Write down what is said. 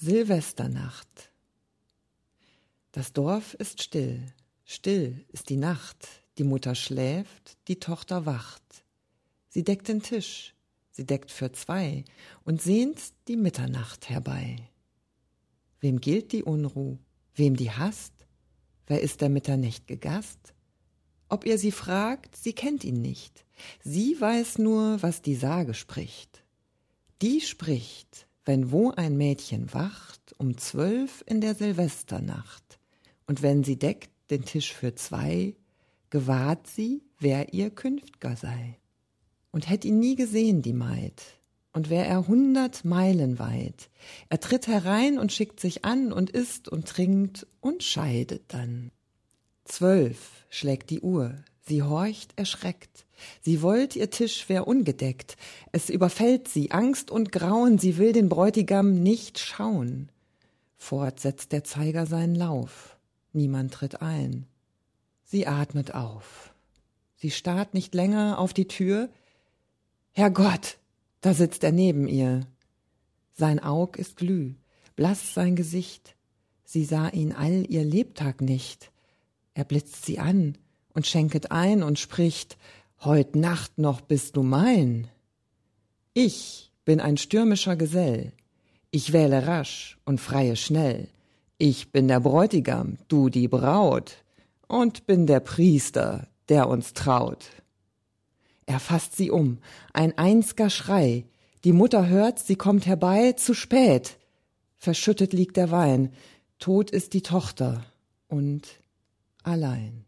Silvesternacht. Das Dorf ist still, still ist die Nacht, die Mutter schläft, die Tochter wacht. Sie deckt den Tisch, sie deckt für zwei und sehnt die Mitternacht herbei. Wem gilt die Unruh, wem die Hast? Wer ist der mitternächt'ge Gast? Ob ihr sie fragt, sie kennt ihn nicht. Sie weiß nur, was die Sage spricht. Die spricht, wenn wo ein Mädchen wacht, um zwölf in der Silvesternacht, und wenn sie deckt den Tisch für zwei, gewahrt sie, wer ihr Künftger sei. Und hätt ihn nie gesehen, die Maid, und wär er hundert Meilen weit, er tritt herein und schickt sich an und isst und trinkt und scheidet dann. Zwölf schlägt die Uhr, sie horcht erschreckt, sie wollt ihr Tisch wär ungedeckt, es überfällt sie Angst und Grauen, sie will den Bräutigam nicht schauen. Fort setzt der Zeiger seinen Lauf, niemand tritt ein. Sie atmet auf. Sie starrt nicht länger auf die Tür. Herrgott, da sitzt er neben ihr. Sein Aug ist glüh, blass sein Gesicht. Sie sah ihn all ihr Lebtag nicht. Er blitzt sie an und schenket ein und spricht, Heut Nacht noch bist du mein. Ich bin ein stürmischer Gesell. Ich wähle rasch und freie schnell. Ich bin der Bräutigam, du die Braut und bin der Priester, der uns traut. Er fasst sie um, ein einziger Schrei. Die Mutter hört, sie kommt herbei, zu spät. Verschüttet liegt der Wein, tot ist die Tochter und allein.